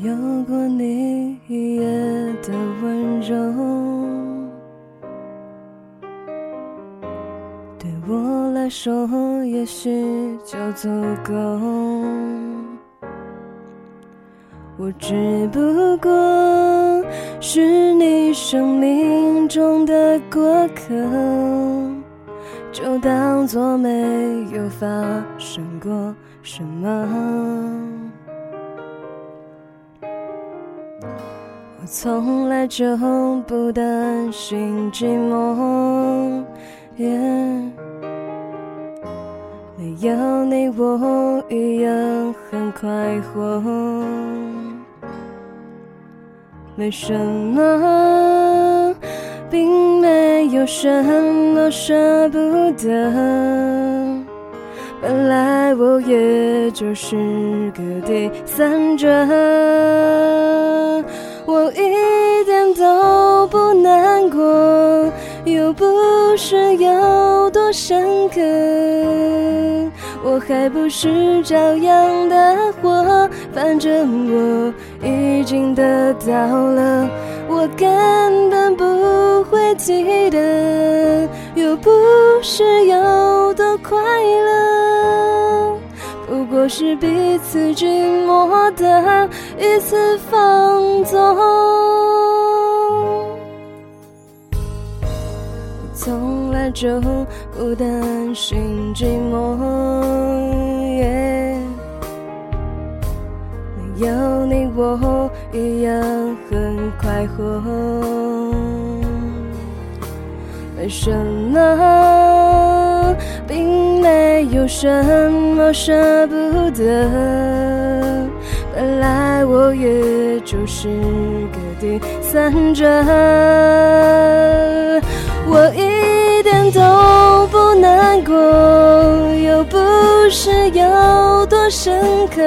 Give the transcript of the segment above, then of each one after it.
有过你一夜的温柔，对我来说也许就足够。我只不过是你生命中的过客，就当作没有发生过什么。我从来就不担心寂寞，没有你我一样很快活。没什么，并没有什么舍不得。本来我也就是个第三者。是有多深刻，我还不是照样的活，反正我已经得到了，我根本不会记得，又不是有多快乐。不过是彼此寂寞的一次放纵。从来就不担心寂寞，没有你我一样很快活。没什么，并没有什么舍不得。本来我也就是个第三者，深刻，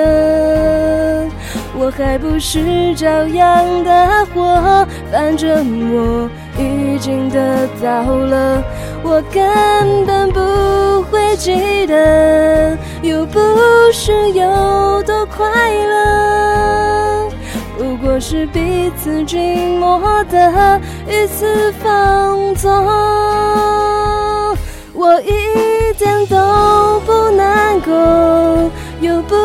我还不是照样的活，反正我已经得到了，我根本不会记得，又不是有多快乐，不过是彼此寂寞的一次放纵。我一点都不难过，又不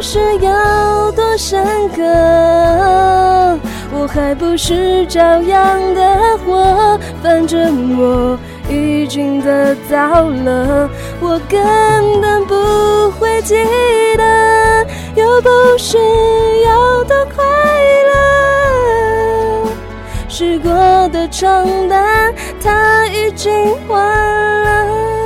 是有多深刻，我还不是照样的活，反正我已经得到了，我根本不会记得，又不是有多快乐，试过的床单它已经换。